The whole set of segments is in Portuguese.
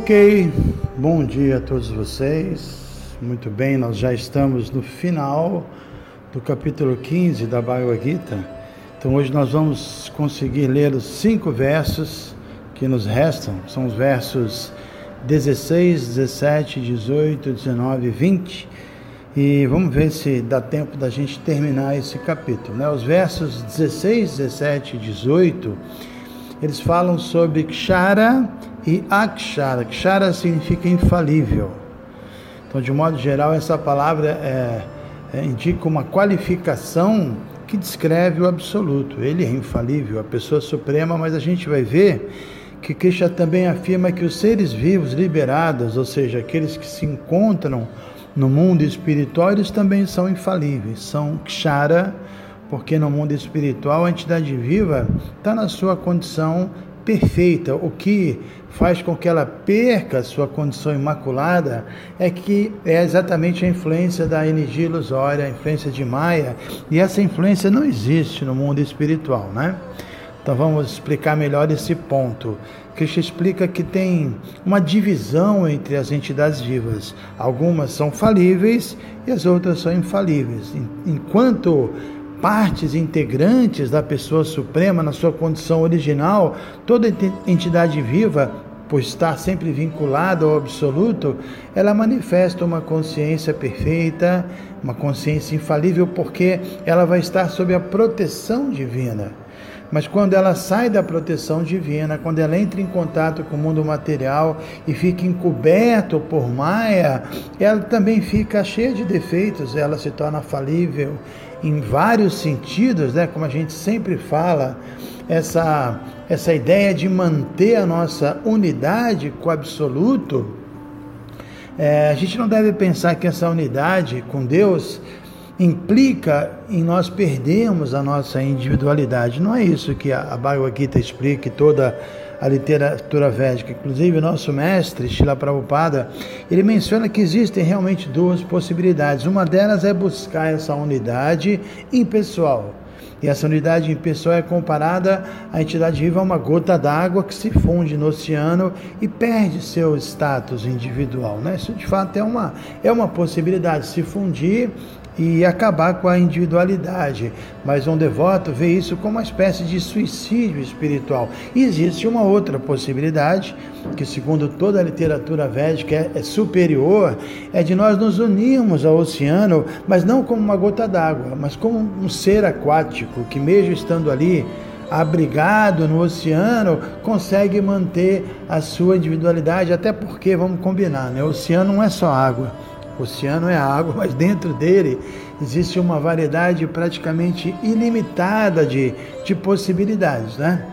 Ok, bom dia a todos vocês. Muito bem, nós já estamos no final do capítulo 15 da Bhagavad Gita. Então hoje nós vamos conseguir ler os cinco versos que nos restam. São os versos 16, 17, 18, 19 e 20. E vamos ver se dá tempo da gente terminar esse capítulo. Né? Os versos 16, 17 e 18, eles falam sobre Kshara e Akshara. Kshara significa infalível. Então, de modo geral, essa palavra é, é, indica uma qualificação que descreve o absoluto. Ele é infalível, a pessoa suprema, mas a gente vai ver que Krishna também afirma que os seres vivos liberados, ou seja, aqueles que se encontram no mundo espiritual, eles também são infalíveis, são kshara, porque no mundo espiritual a entidade viva está na sua condição perfeita, o que faz com que ela perca sua condição imaculada é que é exatamente a influência da energia ilusória, a influência de Maia, e essa influência não existe no mundo espiritual, né? Então vamos explicar melhor esse ponto. Krishna explica que tem uma divisão entre as entidades vivas. Algumas são falíveis e as outras são infalíveis. Enquanto partes integrantes da pessoa suprema na sua condição original, toda entidade viva, por estar sempre vinculada ao absoluto, ela manifesta uma consciência perfeita, uma consciência infalível, porque ela vai estar sob a proteção divina. Mas quando ela sai da proteção divina, quando ela entra em contato com o mundo material e fica encoberto por Maia, ela também fica cheia de defeitos, ela se torna falível em vários sentidos, né? Como a gente sempre fala, essa essa ideia de manter a nossa unidade com o absoluto, é, a gente não deve pensar que essa unidade com Deus implica em nós perdermos a nossa individualidade. Não é isso que a Bhagavad Gita explica e toda a literatura védica. Inclusive, nosso mestre, Shila Prabhupada, ele menciona que existem realmente duas possibilidades. Uma delas é buscar essa unidade impessoal. E essa unidade impessoal é comparada à entidade viva a uma gota d'água que se funde no oceano e perde seu status individual. Né? Isso de fato é uma, é uma possibilidade, se fundir e acabar com a individualidade. Mas um devoto vê isso como uma espécie de suicídio espiritual. E existe uma outra possibilidade, que segundo toda a literatura védica é, é superior, é de nós nos unirmos ao oceano, mas não como uma gota d'água, mas como um ser aquático que mesmo estando ali abrigado no oceano, consegue manter a sua individualidade, até porque, vamos combinar, né? o oceano não é só água. O oceano é água, mas dentro dele existe uma variedade praticamente ilimitada de, de possibilidades, né?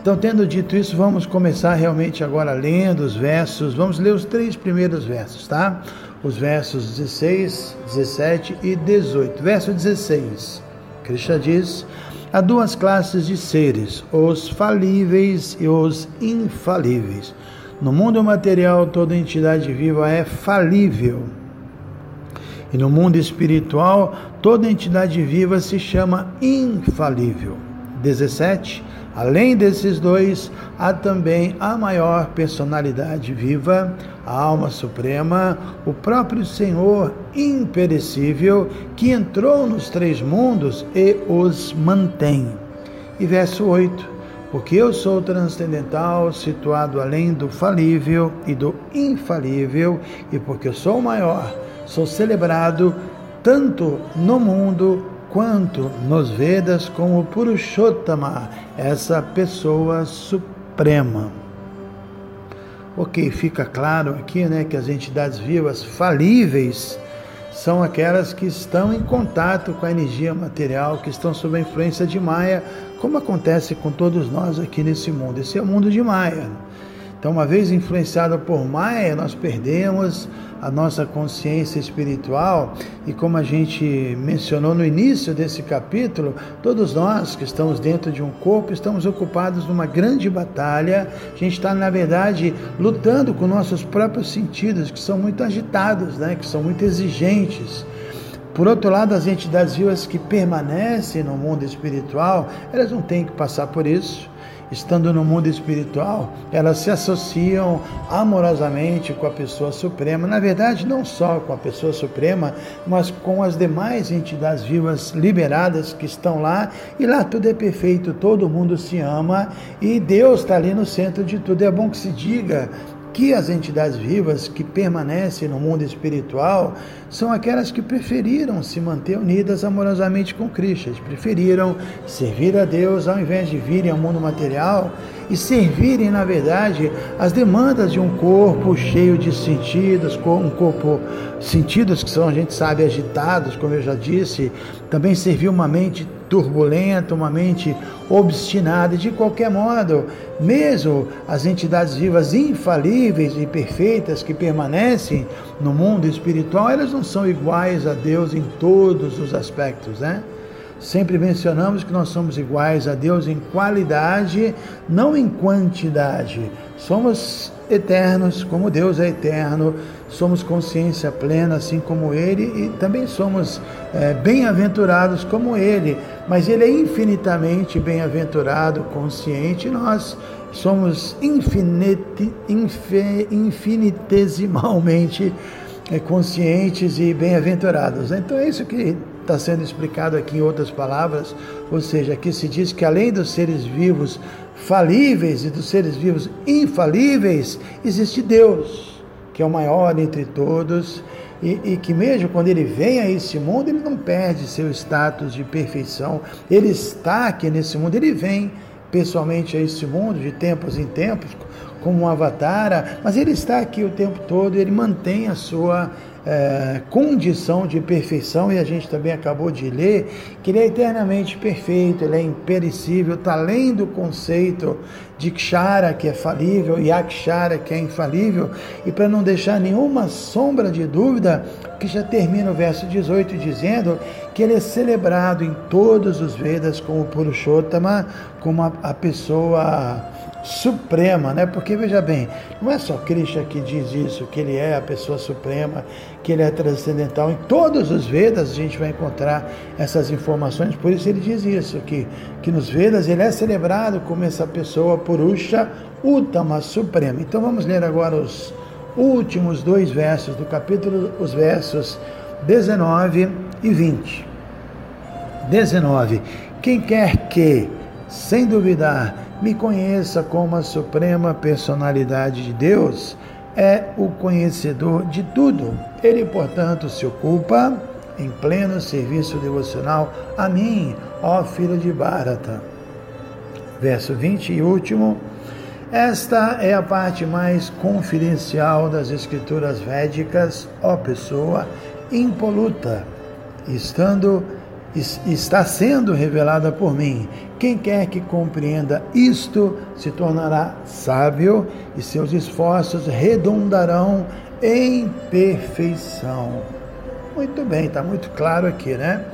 Então, tendo dito isso, vamos começar realmente agora lendo os versos. Vamos ler os três primeiros versos, tá? Os versos 16, 17 e 18. Verso 16. Krishna diz: Há duas classes de seres, os falíveis e os infalíveis. No mundo material, toda entidade viva é falível. E no mundo espiritual, toda entidade viva se chama infalível. 17. Além desses dois, há também a maior personalidade viva, a alma suprema, o próprio Senhor imperecível, que entrou nos três mundos e os mantém. E verso 8 porque eu sou transcendental, situado além do falível e do infalível, e porque eu sou o maior, sou celebrado tanto no mundo quanto nos Vedas como Purushottama, essa pessoa suprema. Ok, fica claro aqui né, que as entidades vivas falíveis são aquelas que estão em contato com a energia material, que estão sob a influência de Maia, como acontece com todos nós aqui nesse mundo. Esse é o mundo de Maia. Então, uma vez influenciado por Maia, nós perdemos a nossa consciência espiritual e como a gente mencionou no início desse capítulo, todos nós que estamos dentro de um corpo estamos ocupados numa grande batalha. A gente está, na verdade, lutando com nossos próprios sentidos, que são muito agitados, né? que são muito exigentes. Por outro lado, as entidades vivas que permanecem no mundo espiritual, elas não têm que passar por isso estando no mundo espiritual, elas se associam amorosamente com a pessoa suprema. Na verdade, não só com a pessoa suprema, mas com as demais entidades vivas liberadas que estão lá. E lá tudo é perfeito, todo mundo se ama e Deus está ali no centro de tudo. É bom que se diga que as entidades vivas que permanecem no mundo espiritual são aquelas que preferiram se manter unidas amorosamente com Cristo. Eles preferiram servir a Deus ao invés de virem ao mundo material e servirem, na verdade, as demandas de um corpo cheio de sentidos, um corpo, sentidos que são, a gente sabe, agitados, como eu já disse, também servir uma mente turbulenta, uma mente obstinada, de qualquer modo, mesmo as entidades vivas infalíveis e perfeitas que permanecem no mundo espiritual, elas não são iguais a Deus em todos os aspectos, né? Sempre mencionamos que nós somos iguais a Deus em qualidade, não em quantidade. Somos eternos, como Deus é eterno, somos consciência plena, assim como Ele, e também somos é, bem-aventurados como Ele, mas Ele é infinitamente bem-aventurado, consciente, e nós somos infinite, infe, infinitesimalmente é, conscientes e bem-aventurados. Então é isso que está sendo explicado aqui em outras palavras, ou seja, aqui se diz que além dos seres vivos falíveis e dos seres vivos infalíveis, existe Deus, que é o maior entre todos, e, e, que mesmo quando ele vem a esse mundo, ele não perde seu status de perfeição, ele está aqui nesse mundo, ele vem pessoalmente a esse mundo de tempos em tempos, como um avatar, mas ele está aqui o tempo todo, ele mantém a sua é, condição de perfeição, e a gente também acabou de ler que ele é eternamente perfeito, ele é imperecível, está além do conceito de Kshara, que é falível, e Akshara, que é infalível, e para não deixar nenhuma sombra de dúvida, que já termina o verso 18 dizendo que ele é celebrado em todos os Vedas como Purushottama, como a, a pessoa suprema, né? Porque veja bem, não é só Krishna que diz isso, que ele é a pessoa suprema, que ele é transcendental. Em todos os Vedas a gente vai encontrar essas informações, por isso ele diz isso, que, que nos Vedas ele é celebrado como essa pessoa Purusha Uttama Suprema. Então vamos ler agora os últimos dois versos do capítulo, os versos 19 e 20. 19. Quem quer que, sem duvidar, me conheça como a suprema personalidade de Deus, é o conhecedor de tudo. Ele, portanto, se ocupa em pleno serviço devocional a mim, ó filho de Bharata. Verso 20 e último. Esta é a parte mais confidencial das escrituras védicas, ó pessoa impoluta, estando está sendo revelada por mim. Quem quer que compreenda isto se tornará sábio e seus esforços redundarão em perfeição. Muito bem, está muito claro aqui, né?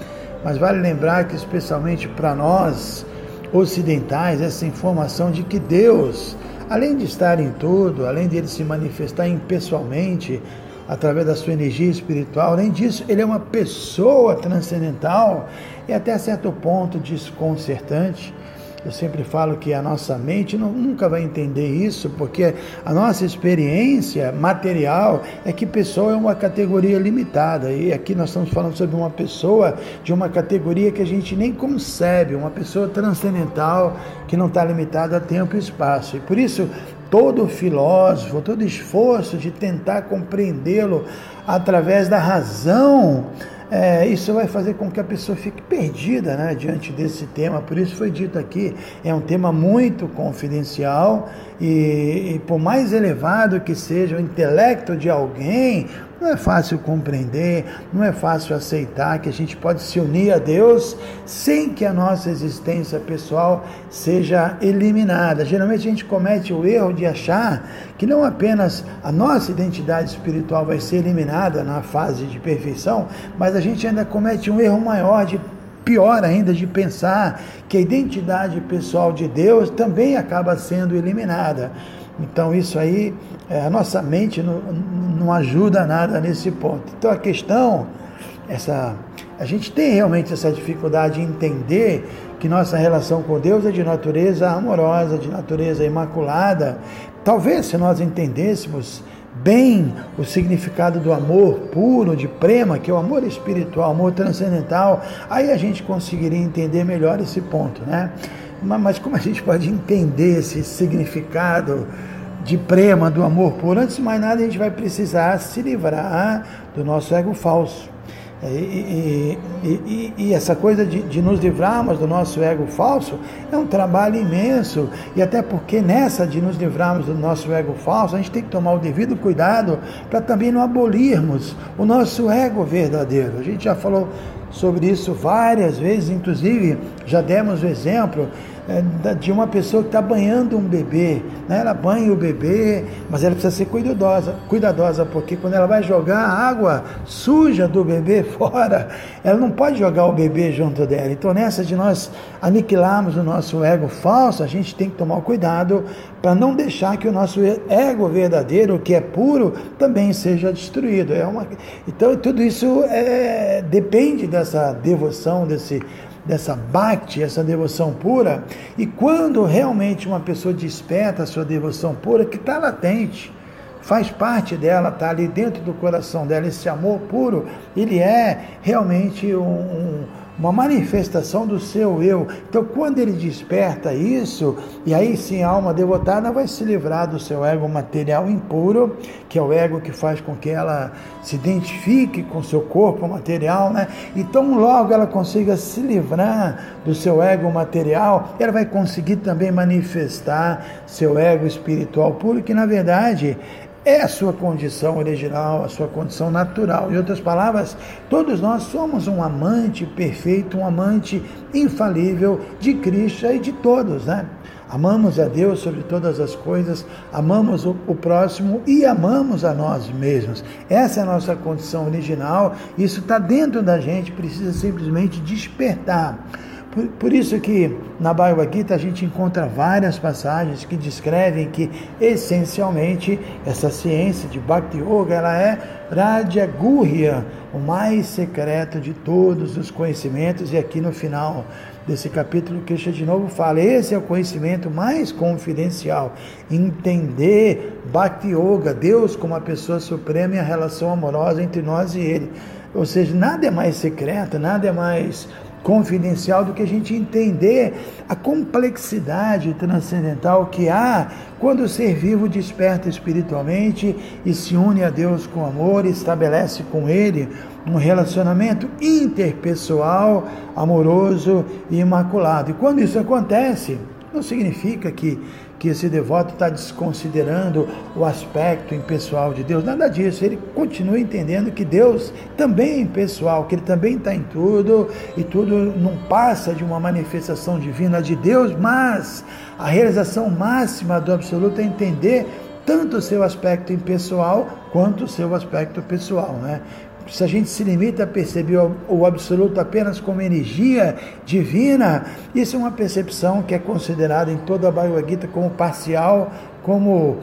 Mas vale lembrar que, especialmente para nós ocidentais, essa informação de que Deus, além de estar em tudo, além de ele se manifestar impessoalmente, através da sua energia espiritual. Além disso, ele é uma pessoa transcendental e até certo ponto desconcertante. Eu sempre falo que a nossa mente não, nunca vai entender isso, porque a nossa experiência material é que pessoa é uma categoria limitada. E aqui nós estamos falando sobre uma pessoa de uma categoria que a gente nem concebe, uma pessoa transcendental que não está limitada a tempo e espaço. E por isso, todo filósofo, todo esforço de tentar compreendê-lo através da razão é, isso vai fazer com que a pessoa fique perdida né, diante desse tema. Por isso foi dito aqui, é um tema muito confidencial e, e por mais elevado que seja o intelecto de alguém, não é fácil compreender, não é fácil aceitar que a gente pode se unir a Deus sem que a nossa existência pessoal seja eliminada. Geralmente a gente comete o erro de achar que não apenas a nossa identidade espiritual vai ser eliminada na fase de perfeição, mas a gente ainda comete um erro maior de pior ainda de pensar que a identidade pessoal de Deus também acaba sendo eliminada. Então isso aí, é, a nossa mente não, não ajuda nada nesse ponto. Então a questão, essa, a gente tem realmente essa dificuldade em entender que nossa relação com Deus é de natureza amorosa, de natureza imaculada. Talvez se nós entendêssemos bem o significado do amor puro, de prema, que é o amor espiritual, amor transcendental, aí a gente conseguiria entender melhor esse ponto, né? Mas como a gente pode entender esse significado de prema, do amor puro? Antes de mais nada, a gente vai precisar se livrar do nosso ego falso. E, e, e, e, essa coisa de, de, nos livrarmos do nosso ego falso é um trabalho imenso, e até porque nessa de nos livrarmos do nosso ego falso, a gente tem que tomar o devido cuidado para também não abolirmos o nosso ego verdadeiro. A gente já falou sobre isso várias vezes, inclusive já demos o exemplo é, de uma pessoa que está banhando um bebê. Né? Ela banha o bebê, mas ela precisa ser cuidadosa, cuidadosa, porque quando ela vai jogar a água suja do bebê fora, ela não pode jogar o bebê junto dela. Então, nessa de nós aniquilarmos o nosso ego falso, a gente tem que tomar cuidado para não deixar que o nosso ego verdadeiro, que é puro, também seja destruído. É uma... Então, tudo isso é... depende dessa devoção, desse dessa bhakti, essa devoção pura, e quando realmente uma pessoa desperta a sua devoção pura, que está latente, faz parte dela, está ali dentro do coração dela, esse amor puro, ele é realmente um, um uma manifestação do seu eu. Então, quando ele desperta isso, e aí sim a alma devotada vai se livrar do seu ego material impuro, que é o ego que faz com que ela se identifique com seu corpo material, né? Então, logo ela consiga se livrar do seu ego material, ela vai conseguir também manifestar seu ego espiritual puro, que na verdade é a sua condição original, a sua condição natural. Em outras palavras, todos nós somos um amante perfeito, um amante infalível de Cristo e de todos, né? Amamos a Deus sobre todas as coisas, amamos o, o próximo e amamos a nós mesmos. Essa é a nossa condição original, isso está dentro da gente, precisa simplesmente despertar. Por, por, isso que na Bhagavad Gita a gente encontra várias passagens que descrevem que essencialmente essa ciência de Bhakti Yoga ela é Radha Gurya, o mais secreto de todos os conhecimentos e aqui no final desse capítulo Krishna de novo fala, esse é o conhecimento mais confidencial, entender Bhakti Yoga, Deus como a pessoa suprema e a relação amorosa entre nós e ele. Ou seja, nada é mais secreto, nada é mais confidencial do que a gente entender a complexidade transcendental que há quando o ser vivo desperta espiritualmente e se une a Deus com amor e estabelece com Ele um relacionamento interpessoal, amoroso e imaculado. E quando isso acontece, não significa que que esse devoto está desconsiderando o aspecto impessoal de Deus. Nada disso. Ele continua entendendo que Deus também é impessoal, que Ele também está em tudo e tudo não passa de uma manifestação divina de Deus, mas a realização máxima do absoluto é entender tanto o seu aspecto impessoal quanto o seu aspecto pessoal, né? Se a gente se limita a perceber o absoluto apenas como energia divina, isso é uma percepção que é considerada em toda a Bhagavad Gita como parcial, como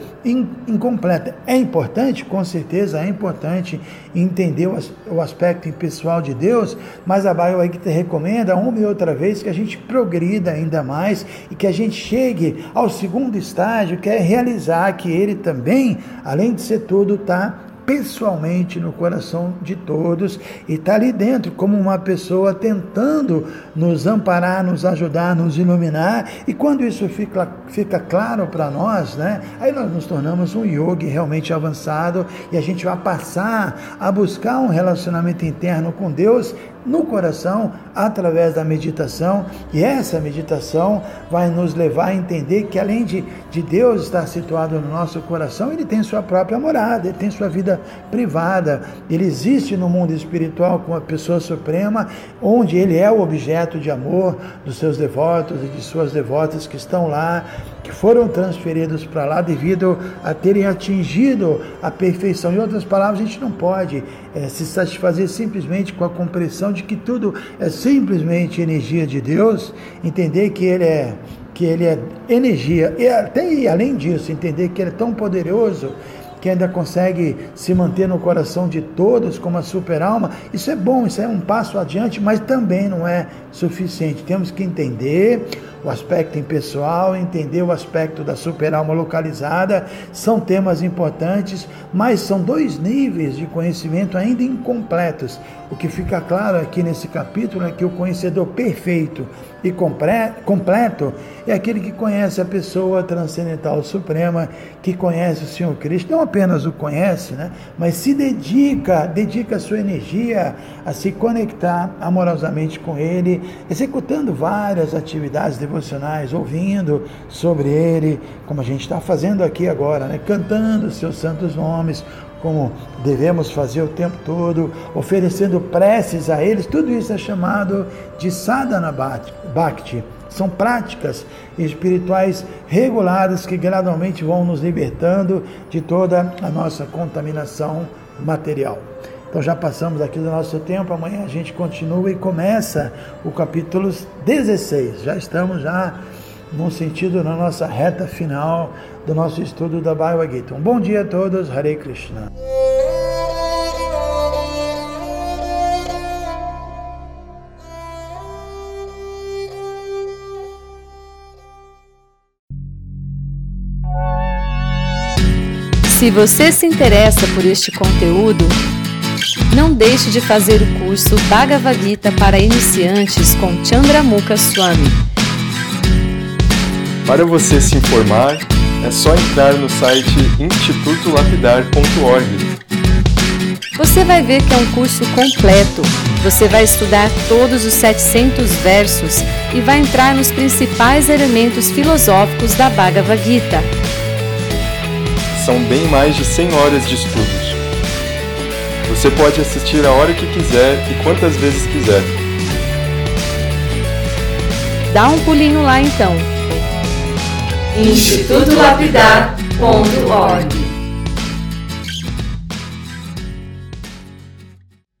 incompleta. É importante, com certeza, é importante entender o aspecto impessoal de Deus, mas a Bhagavad Gita recomenda uma e outra vez que a gente progrida ainda mais e que a gente chegue ao segundo estágio, que é realizar que ele também, além de ser tudo, está pessoalmente no coração de todos e está ali dentro como uma pessoa tentando nos amparar, nos ajudar, nos iluminar. E quando isso fica, fica claro para nós, né, aí nós nos tornamos um yogi realmente avançado e a gente vai passar a buscar um relacionamento interno com Deus no coração através da meditação, e essa meditação vai nos levar a entender que além de, de Deus estar situado no nosso coração, ele tem sua própria morada, ele tem sua vida privada, ele existe no mundo espiritual como a pessoa suprema, onde ele é o objeto de amor dos seus devotos e de suas devotas que estão lá que foram transferidos para lá devido a terem atingido a perfeição. Em outras palavras, a gente não pode é, se satisfazer simplesmente com a compreensão de que tudo é simplesmente energia de Deus, entender que Ele é que ele é energia e até e além disso entender que ele é tão poderoso que ainda consegue se manter no coração de todos como a super-alma, isso é bom, isso é um passo adiante, mas também não é suficiente. Temos que entender o aspecto impessoal, entender o aspecto da super-alma localizada, são temas importantes, mas são dois níveis de conhecimento ainda incompletos. O que fica claro aqui nesse capítulo é que o conhecedor perfeito e completo é aquele que conhece a pessoa transcendental suprema, que conhece o Senhor Cristo, não apenas o conhece, né, mas se dedica, dedica a sua energia a se conectar amorosamente com Ele, executando várias atividades devocionais, ouvindo sobre Ele, como a gente está fazendo aqui agora, né, cantando os seus santos nomes, como devemos fazer o tempo todo, oferecendo preces a eles, tudo isso é chamado de sadhana bhakti. São práticas espirituais reguladas que gradualmente vão nos libertando de toda a nossa contaminação material. Então já passamos aqui do nosso tempo, amanhã a gente continua e começa o capítulo 16. Já estamos já no sentido na nossa reta final do nosso estudo da Bhagavad Gita. Um bom dia a todos, Hare Krishna. Se você se interessa por este conteúdo, não deixe de fazer o curso Bhagavad Gita para iniciantes com Chandramukha Swami. Para você se informar, é só entrar no site institutolapidar.org. Você vai ver que é um curso completo. Você vai estudar todos os 700 versos e vai entrar nos principais elementos filosóficos da Bhagavad Gita. São bem mais de 100 horas de estudos. Você pode assistir a hora que quiser e quantas vezes quiser. Dá um pulinho lá então institutolapidar.org